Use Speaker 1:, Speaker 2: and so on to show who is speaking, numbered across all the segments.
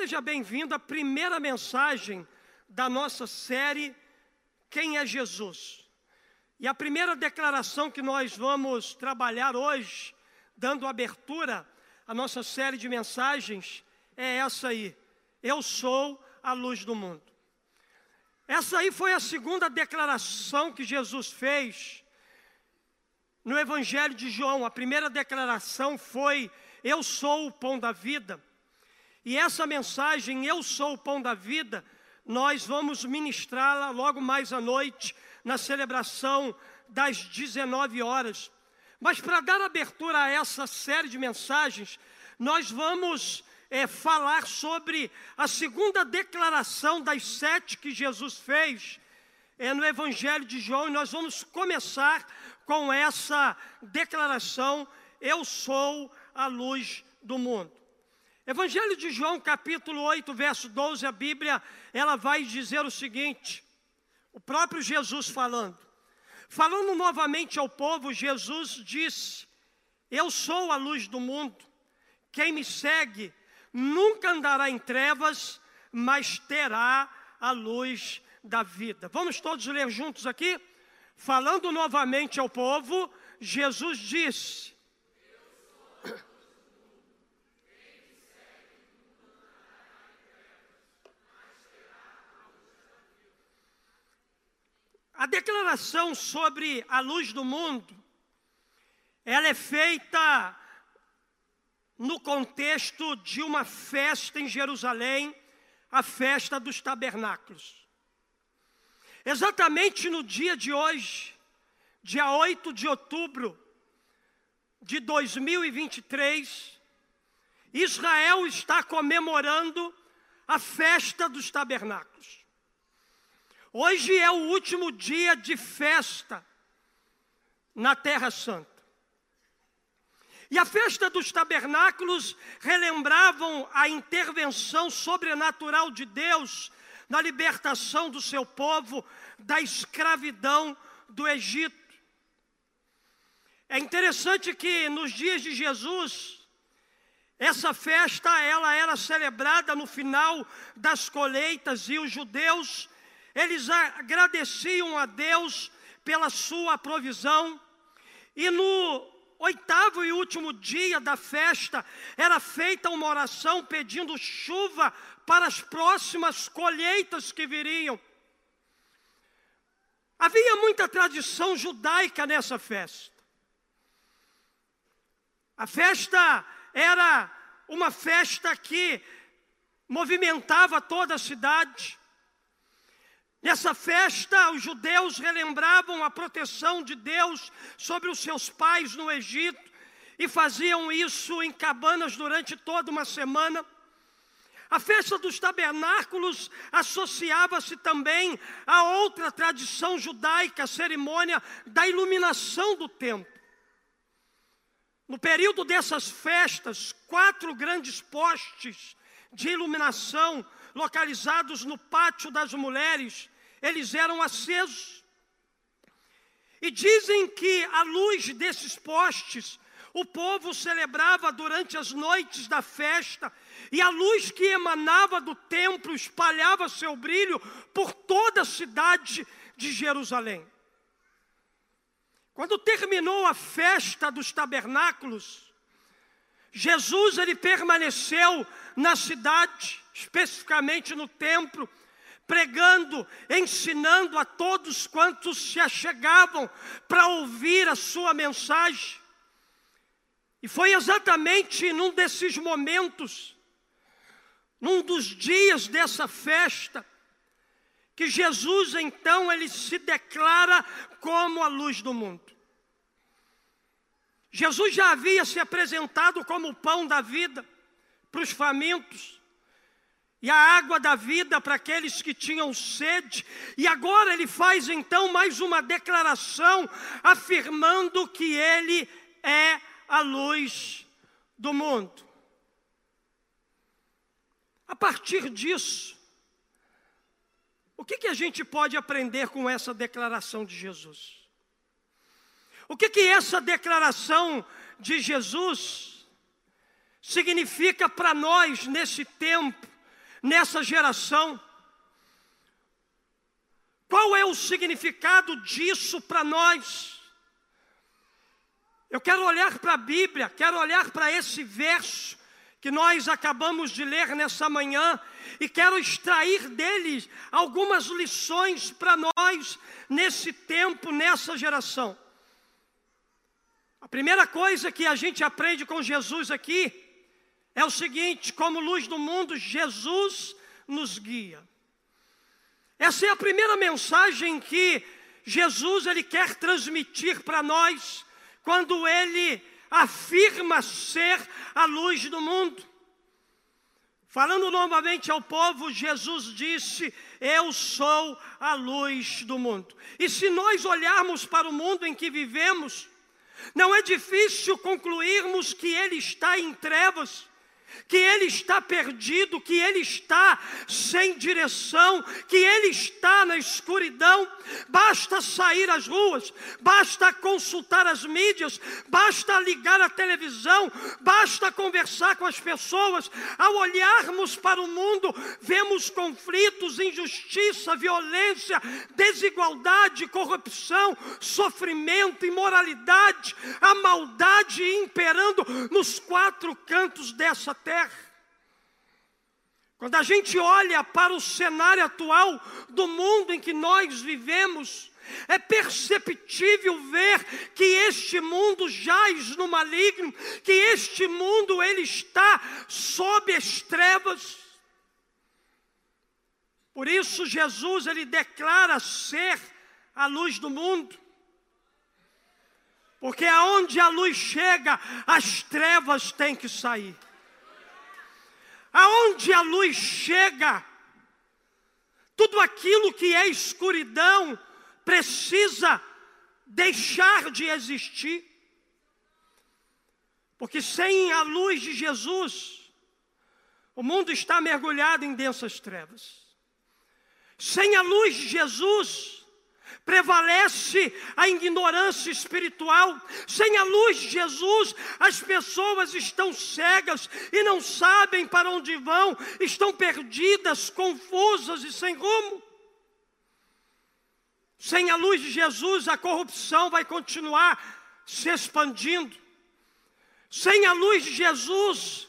Speaker 1: seja bem-vindo à primeira mensagem da nossa série Quem é Jesus? E a primeira declaração que nós vamos trabalhar hoje, dando abertura à nossa série de mensagens, é essa aí: Eu sou a luz do mundo. Essa aí foi a segunda declaração que Jesus fez no Evangelho de João. A primeira declaração foi: Eu sou o pão da vida. E essa mensagem, Eu sou o pão da vida, nós vamos ministrá-la logo mais à noite, na celebração das 19 horas. Mas para dar abertura a essa série de mensagens, nós vamos é, falar sobre a segunda declaração das sete que Jesus fez é, no Evangelho de João, e nós vamos começar com essa declaração: Eu sou a luz do mundo. Evangelho de João, capítulo 8, verso 12, a Bíblia, ela vai dizer o seguinte: o próprio Jesus falando, falando novamente ao povo, Jesus disse: Eu sou a luz do mundo, quem me segue nunca andará em trevas, mas terá a luz da vida. Vamos todos ler juntos aqui? Falando novamente ao povo, Jesus disse: A declaração sobre a luz do mundo, ela é feita no contexto de uma festa em Jerusalém, a festa dos tabernáculos. Exatamente no dia de hoje, dia 8 de outubro de 2023, Israel está comemorando a festa dos tabernáculos. Hoje é o último dia de festa na Terra Santa. E a festa dos tabernáculos relembravam a intervenção sobrenatural de Deus na libertação do seu povo da escravidão do Egito. É interessante que nos dias de Jesus, essa festa ela era celebrada no final das colheitas e os judeus eles agradeciam a Deus pela sua provisão, e no oitavo e último dia da festa, era feita uma oração pedindo chuva para as próximas colheitas que viriam. Havia muita tradição judaica nessa festa. A festa era uma festa que movimentava toda a cidade. Nessa festa, os judeus relembravam a proteção de Deus sobre os seus pais no Egito e faziam isso em cabanas durante toda uma semana. A festa dos tabernáculos associava-se também a outra tradição judaica, a cerimônia da iluminação do templo. No período dessas festas, quatro grandes postes de iluminação localizados no pátio das mulheres, eles eram acesos. E dizem que a luz desses postes o povo celebrava durante as noites da festa, e a luz que emanava do templo espalhava seu brilho por toda a cidade de Jerusalém. Quando terminou a festa dos tabernáculos, Jesus ele permaneceu na cidade, especificamente no templo, pregando, ensinando a todos quantos se achegavam para ouvir a sua mensagem. E foi exatamente num desses momentos, num dos dias dessa festa, que Jesus então ele se declara como a luz do mundo. Jesus já havia se apresentado como o pão da vida para os famintos e a água da vida para aqueles que tinham sede. E agora ele faz então mais uma declaração afirmando que ele é a luz do mundo. A partir disso, o que, que a gente pode aprender com essa declaração de Jesus? O que, que essa declaração de Jesus significa para nós nesse tempo nessa geração. Qual é o significado disso para nós? Eu quero olhar para a Bíblia, quero olhar para esse verso que nós acabamos de ler nessa manhã e quero extrair deles algumas lições para nós nesse tempo, nessa geração. A primeira coisa que a gente aprende com Jesus aqui é o seguinte: como luz do mundo, Jesus nos guia. Essa é a primeira mensagem que Jesus ele quer transmitir para nós quando ele afirma ser a luz do mundo. Falando novamente ao povo, Jesus disse: Eu sou a luz do mundo. E se nós olharmos para o mundo em que vivemos, não é difícil concluirmos que ele está em trevas que ele está perdido, que ele está sem direção, que ele está na escuridão. Basta sair às ruas, basta consultar as mídias, basta ligar a televisão, basta conversar com as pessoas. Ao olharmos para o mundo, vemos conflitos, injustiça, violência, desigualdade, corrupção, sofrimento, imoralidade, a maldade imperando nos quatro cantos dessa terra. Quando a gente olha para o cenário atual do mundo em que nós vivemos, é perceptível ver que este mundo jaz no maligno, que este mundo ele está sob as trevas. Por isso Jesus ele declara ser a luz do mundo. Porque aonde a luz chega, as trevas têm que sair. Aonde a luz chega, tudo aquilo que é escuridão precisa deixar de existir. Porque sem a luz de Jesus, o mundo está mergulhado em densas trevas. Sem a luz de Jesus, prevalece a ignorância espiritual. Sem a luz de Jesus, as pessoas estão cegas e não sabem para onde vão, estão perdidas, confusas e sem rumo. Sem a luz de Jesus, a corrupção vai continuar se expandindo. Sem a luz de Jesus,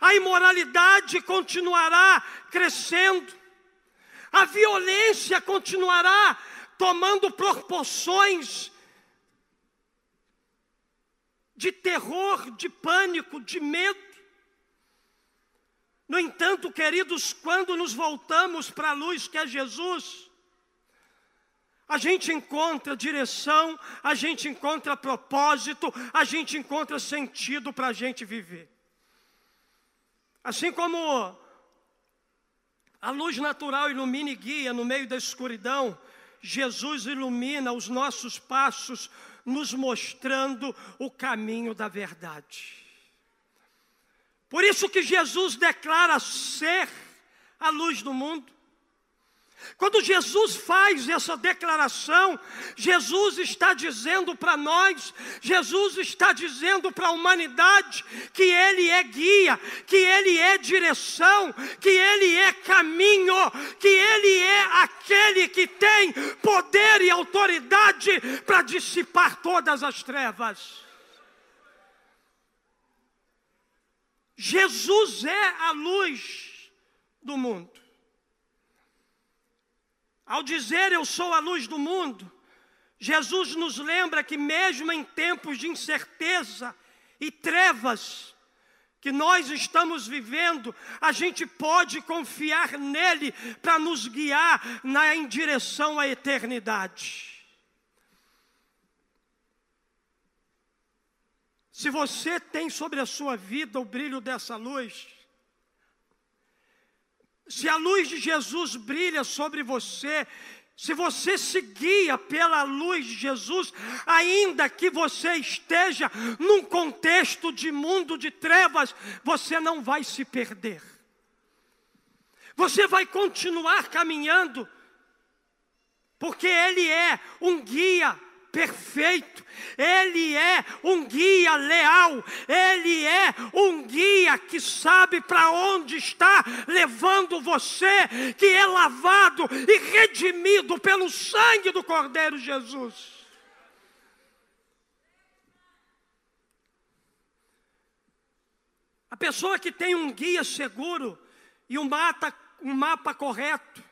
Speaker 1: a imoralidade continuará crescendo. A violência continuará tomando proporções de terror, de pânico, de medo. No entanto, queridos, quando nos voltamos para a luz que é Jesus, a gente encontra direção, a gente encontra propósito, a gente encontra sentido para a gente viver. Assim como a luz natural ilumina e guia no meio da escuridão, Jesus ilumina os nossos passos, nos mostrando o caminho da verdade. Por isso que Jesus declara ser a luz do mundo. Quando Jesus faz essa declaração, Jesus está dizendo para nós, Jesus está dizendo para a humanidade que Ele é guia, que Ele é direção, que Ele é caminho, que Ele é aquele que tem poder e autoridade para dissipar todas as trevas. Jesus é a luz do mundo. Ao dizer eu sou a luz do mundo, Jesus nos lembra que, mesmo em tempos de incerteza e trevas que nós estamos vivendo, a gente pode confiar nele para nos guiar na, em direção à eternidade. Se você tem sobre a sua vida o brilho dessa luz, se a luz de Jesus brilha sobre você, se você se guia pela luz de Jesus, ainda que você esteja num contexto de mundo de trevas, você não vai se perder. Você vai continuar caminhando, porque Ele é um guia perfeito, Ele é um guia leal, Ele é um guia que sabe para onde está levando você, que é lavado e redimido pelo sangue do Cordeiro Jesus. A pessoa que tem um guia seguro e um mapa, um mapa correto,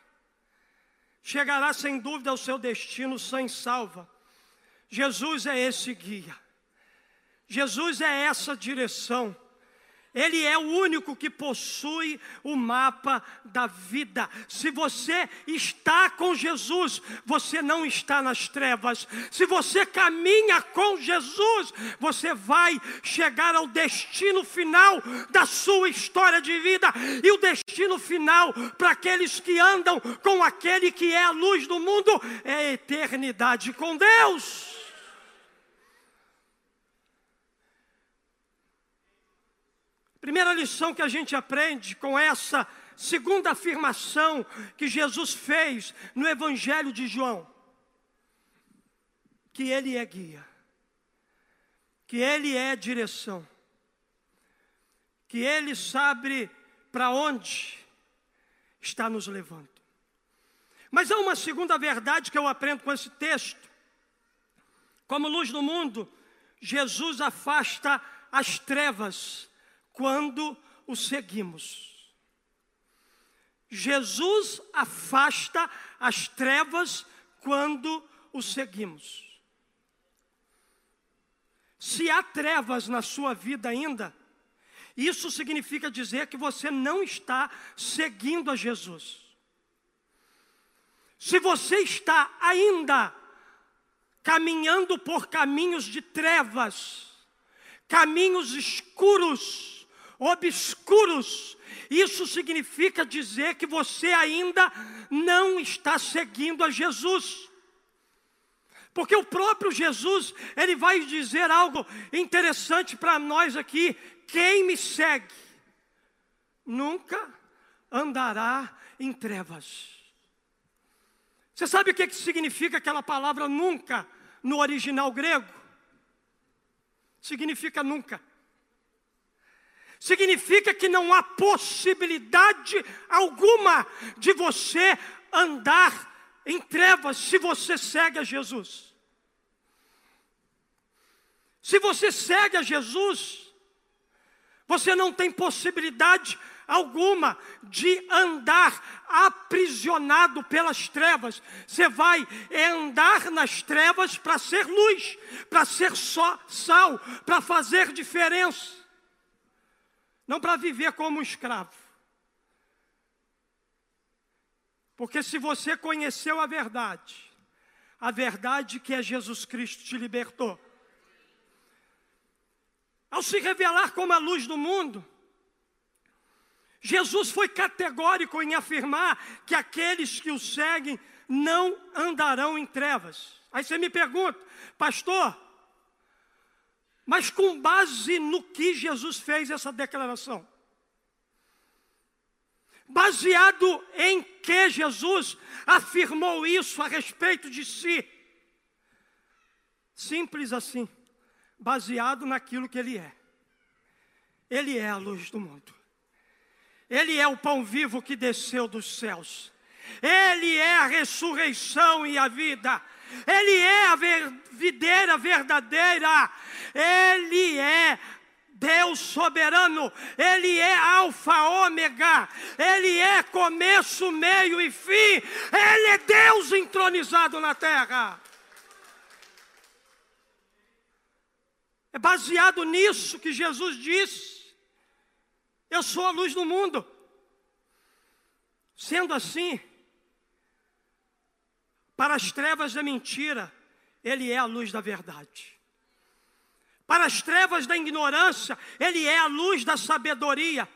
Speaker 1: chegará sem dúvida ao seu destino sem salva. Jesus é esse guia, Jesus é essa direção. Ele é o único que possui o mapa da vida. Se você está com Jesus, você não está nas trevas. Se você caminha com Jesus, você vai chegar ao destino final da sua história de vida. E o destino final para aqueles que andam com aquele que é a luz do mundo é a eternidade com Deus. Primeira lição que a gente aprende com essa segunda afirmação que Jesus fez no Evangelho de João: que Ele é guia, que Ele é direção, que Ele sabe para onde está nos levando. Mas há uma segunda verdade que eu aprendo com esse texto. Como luz do mundo, Jesus afasta as trevas quando o seguimos. Jesus afasta as trevas quando o seguimos. Se há trevas na sua vida ainda, isso significa dizer que você não está seguindo a Jesus. Se você está ainda caminhando por caminhos de trevas, caminhos escuros, obscuros. Isso significa dizer que você ainda não está seguindo a Jesus. Porque o próprio Jesus, ele vai dizer algo interessante para nós aqui: quem me segue nunca andará em trevas. Você sabe o que, que significa aquela palavra nunca no original grego? Significa nunca significa que não há possibilidade alguma de você andar em trevas se você segue a Jesus. Se você segue a Jesus, você não tem possibilidade alguma de andar aprisionado pelas trevas. Você vai andar nas trevas para ser luz, para ser só sal, para fazer diferença não para viver como um escravo. Porque se você conheceu a verdade, a verdade que é Jesus Cristo te libertou, ao se revelar como a luz do mundo, Jesus foi categórico em afirmar que aqueles que o seguem não andarão em trevas. Aí você me pergunta, pastor, mas com base no que Jesus fez essa declaração. Baseado em que Jesus afirmou isso a respeito de si. Simples assim, baseado naquilo que Ele é. Ele é a luz do mundo. Ele é o pão vivo que desceu dos céus. Ele é a ressurreição e a vida. Ele é a videira verdadeira, Ele é Deus soberano, Ele é Alfa, Ômega, Ele é começo, meio e fim, Ele é Deus entronizado na terra. É baseado nisso que Jesus disse: Eu sou a luz do mundo. Sendo assim, para as trevas da mentira, Ele é a luz da verdade. Para as trevas da ignorância, Ele é a luz da sabedoria.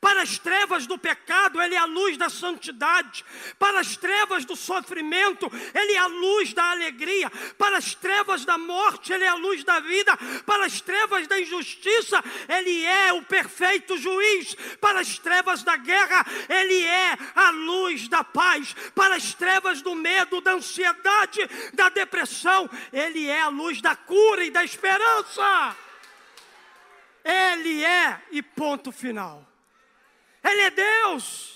Speaker 1: Para as trevas do pecado, Ele é a luz da santidade. Para as trevas do sofrimento, Ele é a luz da alegria. Para as trevas da morte, Ele é a luz da vida. Para as trevas da injustiça, Ele é o perfeito juiz. Para as trevas da guerra, Ele é a luz da paz. Para as trevas do medo, da ansiedade, da depressão, Ele é a luz da cura e da esperança. Ele é, e ponto final. Ele é Deus.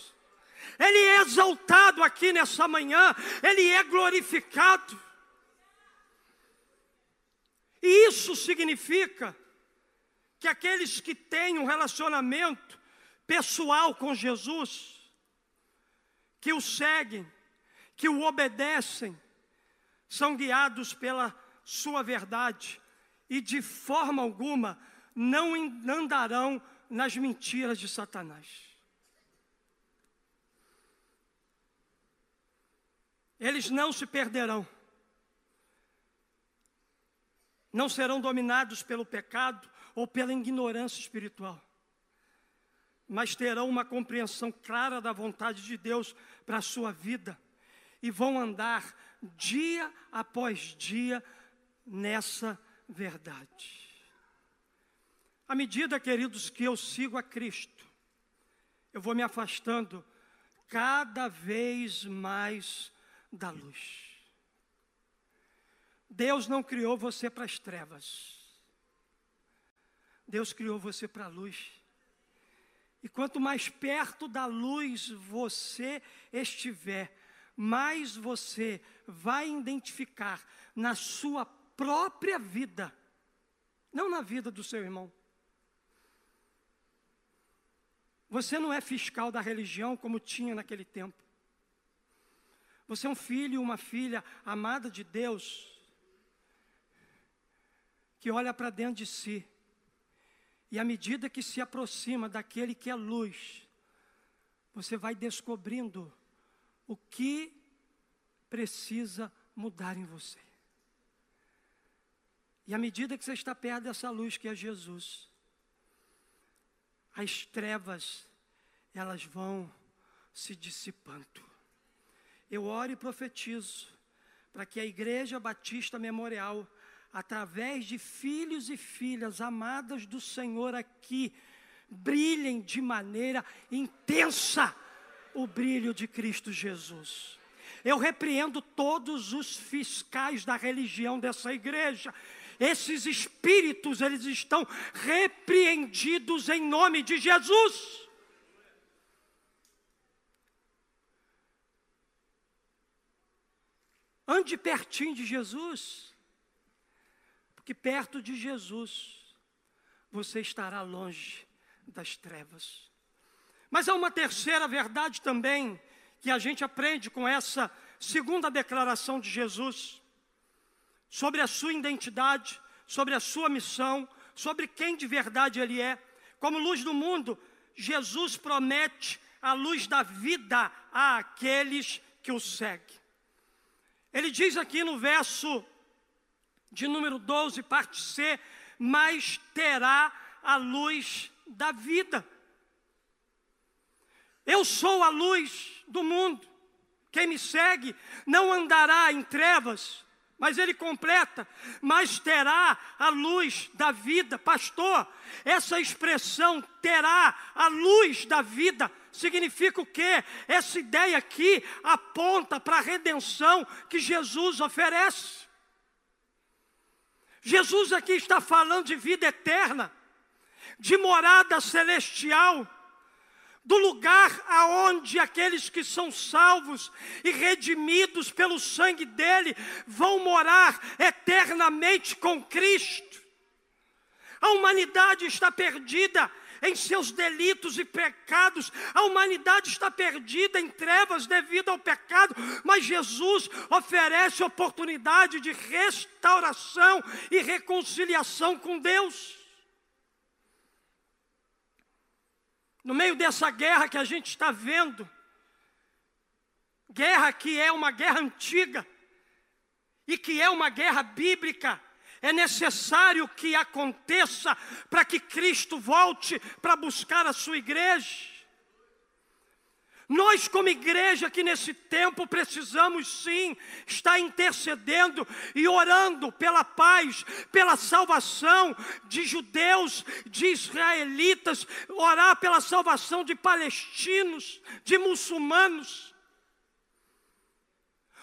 Speaker 1: Ele é exaltado aqui nessa manhã, ele é glorificado. E isso significa que aqueles que têm um relacionamento pessoal com Jesus, que o seguem, que o obedecem, são guiados pela sua verdade e de forma alguma não andarão nas mentiras de Satanás. Eles não se perderão, não serão dominados pelo pecado ou pela ignorância espiritual, mas terão uma compreensão clara da vontade de Deus para a sua vida e vão andar dia após dia nessa verdade. À medida, queridos, que eu sigo a Cristo, eu vou me afastando cada vez mais da luz. Deus não criou você para as trevas. Deus criou você para a luz. E quanto mais perto da luz você estiver, mais você vai identificar na sua própria vida, não na vida do seu irmão. Você não é fiscal da religião como tinha naquele tempo. Você é um filho e uma filha amada de Deus, que olha para dentro de si, e à medida que se aproxima daquele que é luz, você vai descobrindo o que precisa mudar em você. E à medida que você está perto dessa luz que é Jesus, as trevas, elas vão se dissipando. Eu oro e profetizo para que a Igreja Batista Memorial, através de filhos e filhas amadas do Senhor aqui, brilhem de maneira intensa o brilho de Cristo Jesus. Eu repreendo todos os fiscais da religião dessa igreja. Esses espíritos, eles estão repreendidos em nome de Jesus. Ande pertinho de Jesus, porque perto de Jesus você estará longe das trevas. Mas há uma terceira verdade também que a gente aprende com essa segunda declaração de Jesus sobre a sua identidade, sobre a sua missão, sobre quem de verdade ele é. Como luz do mundo, Jesus promete a luz da vida àqueles que o seguem. Ele diz aqui no verso de número 12, parte C: Mas terá a luz da vida. Eu sou a luz do mundo. Quem me segue não andará em trevas, mas ele completa, mas terá a luz da vida. Pastor, essa expressão terá a luz da vida significa o quê? Essa ideia aqui aponta para a redenção que Jesus oferece. Jesus aqui está falando de vida eterna, de morada celestial, do lugar aonde aqueles que são salvos e redimidos pelo sangue dele vão morar eternamente com Cristo. A humanidade está perdida em seus delitos e pecados. A humanidade está perdida em trevas devido ao pecado, mas Jesus oferece oportunidade de restauração e reconciliação com Deus. No meio dessa guerra que a gente está vendo, guerra que é uma guerra antiga e que é uma guerra bíblica, é necessário que aconteça para que Cristo volte para buscar a sua igreja. Nós, como igreja, que nesse tempo precisamos sim estar intercedendo e orando pela paz, pela salvação de judeus, de israelitas, orar pela salvação de palestinos, de muçulmanos.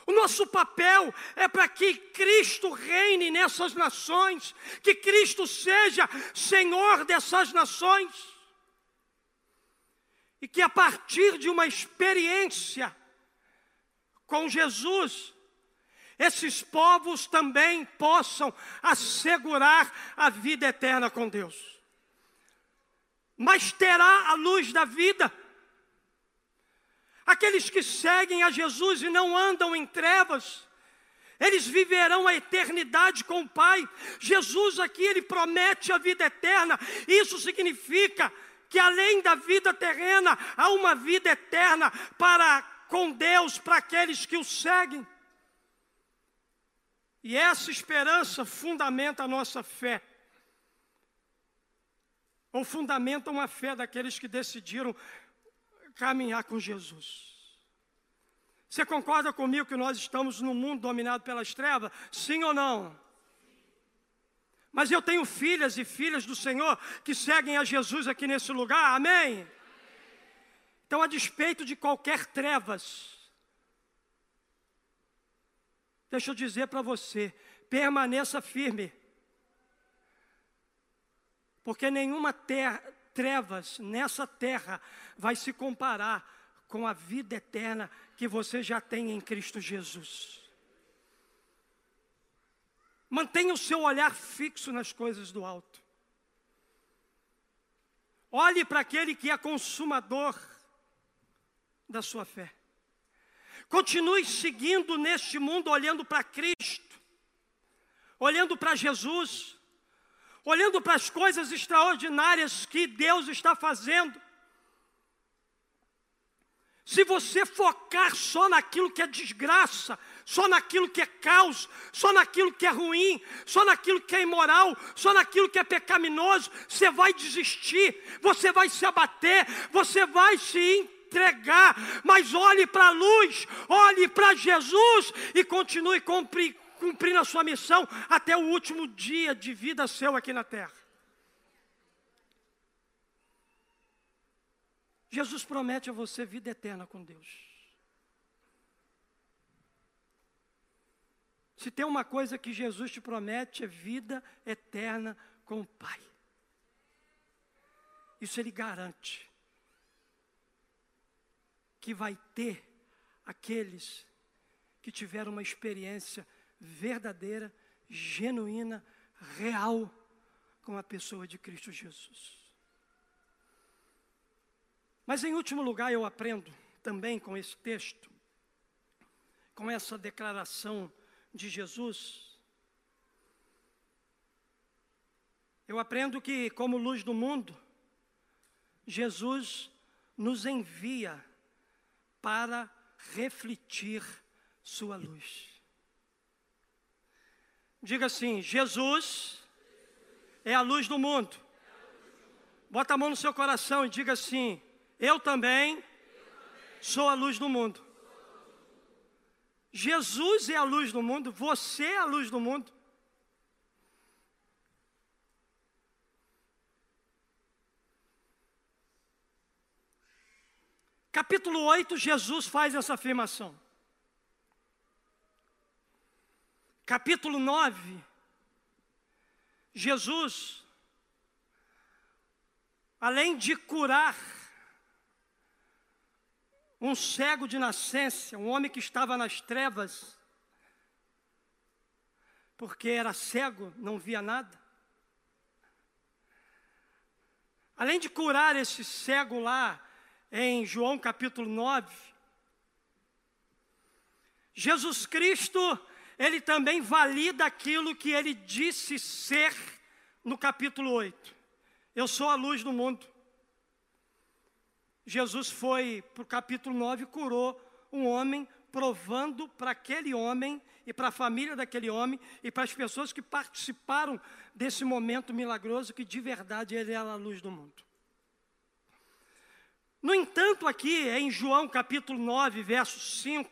Speaker 1: O nosso papel é para que Cristo reine nessas nações, que Cristo seja Senhor dessas nações e que a partir de uma experiência com Jesus, esses povos também possam assegurar a vida eterna com Deus. Mas terá a luz da vida. Aqueles que seguem a Jesus e não andam em trevas, eles viverão a eternidade com o Pai. Jesus aqui, ele promete a vida eterna. Isso significa que além da vida terrena, há uma vida eterna para com Deus, para aqueles que o seguem. E essa esperança fundamenta a nossa fé. Ou fundamenta uma fé daqueles que decidiram caminhar com Jesus. Você concorda comigo que nós estamos num mundo dominado pelas trevas? Sim ou não? Mas eu tenho filhas e filhas do Senhor que seguem a Jesus aqui nesse lugar, amém? Então, a despeito de qualquer trevas, deixa eu dizer para você, permaneça firme, porque nenhuma terra, trevas nessa terra vai se comparar com a vida eterna que você já tem em Cristo Jesus. Mantenha o seu olhar fixo nas coisas do alto. Olhe para aquele que é consumador da sua fé. Continue seguindo neste mundo, olhando para Cristo, olhando para Jesus, olhando para as coisas extraordinárias que Deus está fazendo. Se você focar só naquilo que é desgraça, só naquilo que é caos, só naquilo que é ruim, só naquilo que é imoral, só naquilo que é pecaminoso, você vai desistir, você vai se abater, você vai se entregar. Mas olhe para a luz, olhe para Jesus e continue cumprindo a sua missão até o último dia de vida seu aqui na terra. Jesus promete a você vida eterna com Deus. Se tem uma coisa que Jesus te promete é vida eterna com o Pai. Isso ele garante. Que vai ter aqueles que tiveram uma experiência verdadeira, genuína, real com a pessoa de Cristo Jesus. Mas em último lugar, eu aprendo também com esse texto, com essa declaração de Jesus. Eu aprendo que, como luz do mundo, Jesus nos envia para refletir Sua luz. Diga assim: Jesus é a luz do mundo. Bota a mão no seu coração e diga assim: eu também sou a luz do mundo. Jesus é a luz do mundo, você é a luz do mundo. Capítulo 8, Jesus faz essa afirmação. Capítulo 9, Jesus, além de curar um cego de nascença, um homem que estava nas trevas, porque era cego, não via nada. Além de curar esse cego lá, em João capítulo 9, Jesus Cristo, ele também valida aquilo que ele disse ser no capítulo 8. Eu sou a luz do mundo. Jesus foi para o capítulo 9 e curou um homem, provando para aquele homem e para a família daquele homem e para as pessoas que participaram desse momento milagroso que de verdade ele era a luz do mundo. No entanto, aqui em João capítulo 9, verso 5,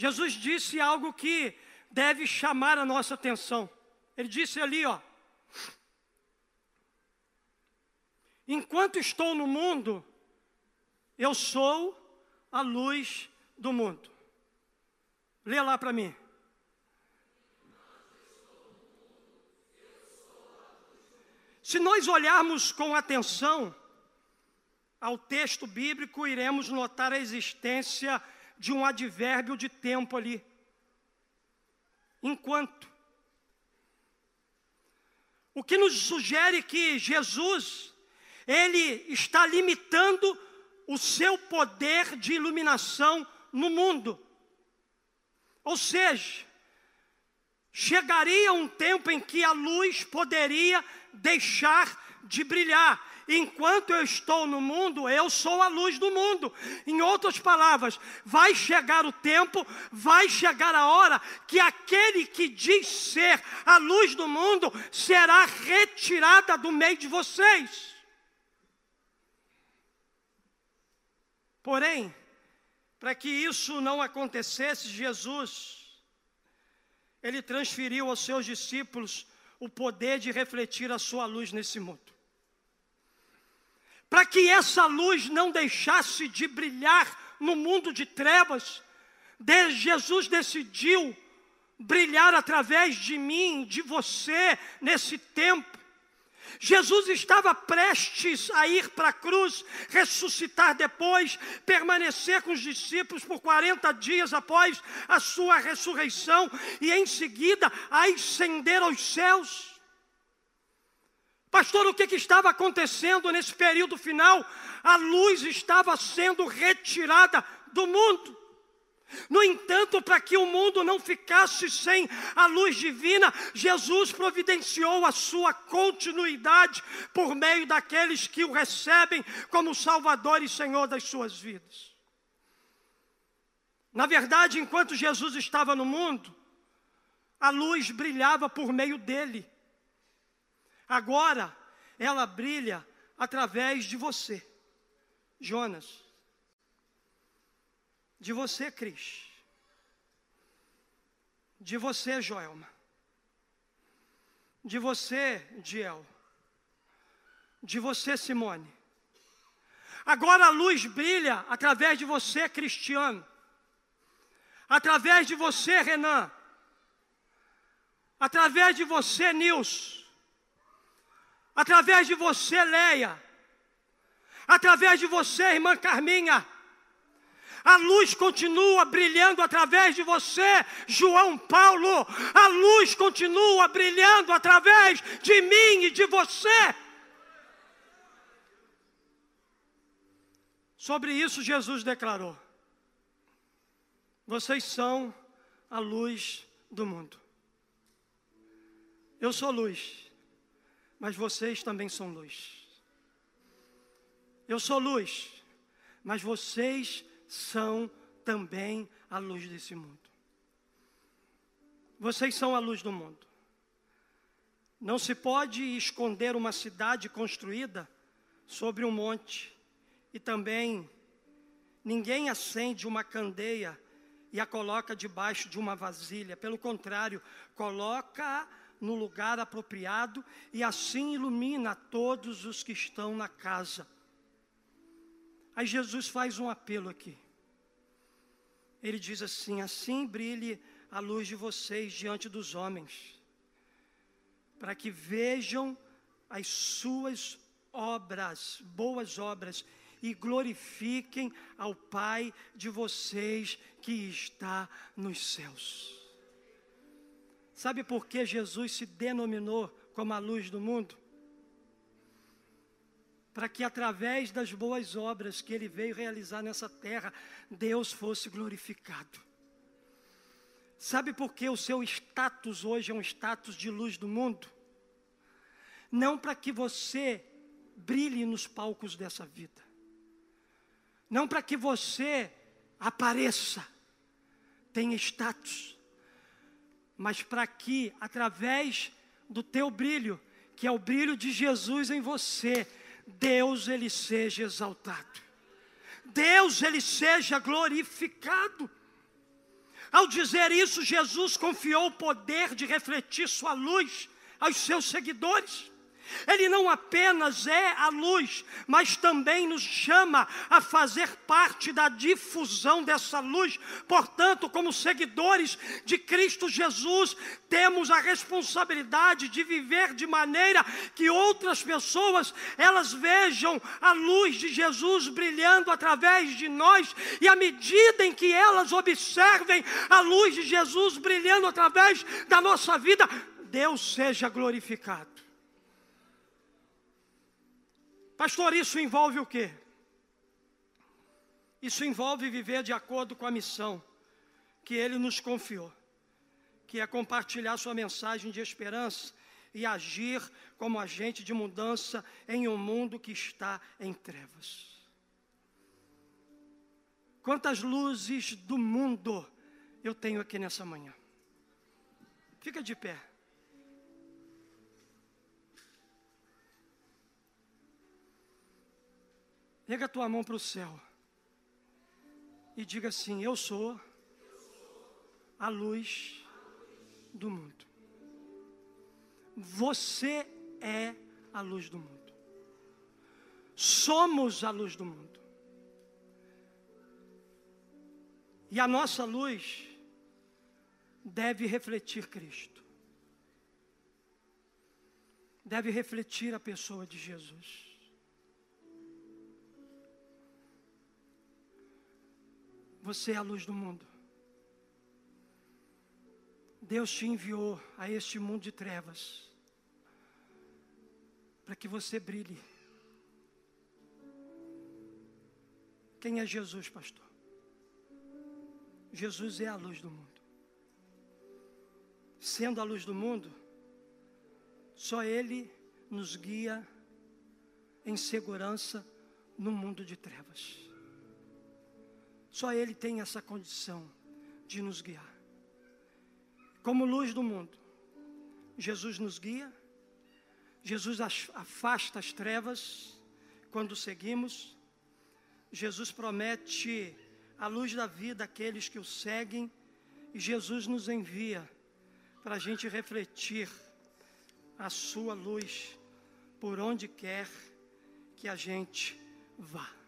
Speaker 1: Jesus disse algo que deve chamar a nossa atenção. Ele disse ali, ó: Enquanto estou no mundo, eu sou a luz do mundo. Lê lá para mim. Se nós olharmos com atenção ao texto bíblico, iremos notar a existência de um advérbio de tempo ali. Enquanto. O que nos sugere que Jesus, ele está limitando o seu poder de iluminação no mundo. Ou seja, chegaria um tempo em que a luz poderia deixar de brilhar. Enquanto eu estou no mundo, eu sou a luz do mundo. Em outras palavras, vai chegar o tempo, vai chegar a hora que aquele que diz ser a luz do mundo será retirada do meio de vocês. Porém, para que isso não acontecesse, Jesus, ele transferiu aos seus discípulos o poder de refletir a sua luz nesse mundo. Para que essa luz não deixasse de brilhar no mundo de trevas, Jesus decidiu brilhar através de mim, de você, nesse tempo. Jesus estava prestes a ir para a cruz, ressuscitar depois, permanecer com os discípulos por 40 dias após a sua ressurreição e em seguida ascender aos céus. Pastor, o que, que estava acontecendo nesse período final? A luz estava sendo retirada do mundo. No entanto, para que o mundo não ficasse sem a luz divina, Jesus providenciou a sua continuidade por meio daqueles que o recebem como Salvador e Senhor das suas vidas. Na verdade, enquanto Jesus estava no mundo, a luz brilhava por meio dele. Agora, ela brilha através de você, Jonas de você, Cris. De você, Joelma. De você, Diel. De você, Simone. Agora a luz brilha através de você, Cristiano. Através de você, Renan. Através de você, Nils. Através de você, Leia. Através de você, irmã Carminha a luz continua brilhando através de você, João Paulo. A luz continua brilhando através de mim e de você. Sobre isso, Jesus declarou: Vocês são a luz do mundo. Eu sou luz, mas vocês também são luz. Eu sou luz, mas vocês são também a luz desse mundo. Vocês são a luz do mundo. Não se pode esconder uma cidade construída sobre um monte, e também ninguém acende uma candeia e a coloca debaixo de uma vasilha. Pelo contrário, coloca no lugar apropriado e assim ilumina todos os que estão na casa. Aí Jesus faz um apelo aqui. Ele diz assim: Assim brilhe a luz de vocês diante dos homens, para que vejam as suas obras, boas obras, e glorifiquem ao Pai de vocês que está nos céus. Sabe por que Jesus se denominou como a luz do mundo? para que através das boas obras que ele veio realizar nessa terra, Deus fosse glorificado. Sabe por que o seu status hoje é um status de luz do mundo? Não para que você brilhe nos palcos dessa vida, não para que você apareça, tenha status, mas para que, através do teu brilho, que é o brilho de Jesus em você, Deus ele seja exaltado. Deus ele seja glorificado. Ao dizer isso, Jesus confiou o poder de refletir sua luz aos seus seguidores. Ele não apenas é a luz, mas também nos chama a fazer parte da difusão dessa luz. Portanto, como seguidores de Cristo Jesus, temos a responsabilidade de viver de maneira que outras pessoas elas vejam a luz de Jesus brilhando através de nós e à medida em que elas observem a luz de Jesus brilhando através da nossa vida, Deus seja glorificado. Pastor, isso envolve o quê? Isso envolve viver de acordo com a missão que ele nos confiou, que é compartilhar sua mensagem de esperança e agir como agente de mudança em um mundo que está em trevas. Quantas luzes do mundo eu tenho aqui nessa manhã? Fica de pé. Pega a tua mão para o céu e diga assim: Eu sou a luz do mundo. Você é a luz do mundo. Somos a luz do mundo. E a nossa luz deve refletir Cristo. Deve refletir a pessoa de Jesus. Você é a luz do mundo. Deus te enviou a este mundo de trevas para que você brilhe. Quem é Jesus, pastor? Jesus é a luz do mundo. Sendo a luz do mundo, só Ele nos guia em segurança no mundo de trevas. Só Ele tem essa condição de nos guiar. Como luz do mundo, Jesus nos guia, Jesus afasta as trevas quando seguimos, Jesus promete a luz da vida àqueles que o seguem, e Jesus nos envia para a gente refletir a Sua luz por onde quer que a gente vá.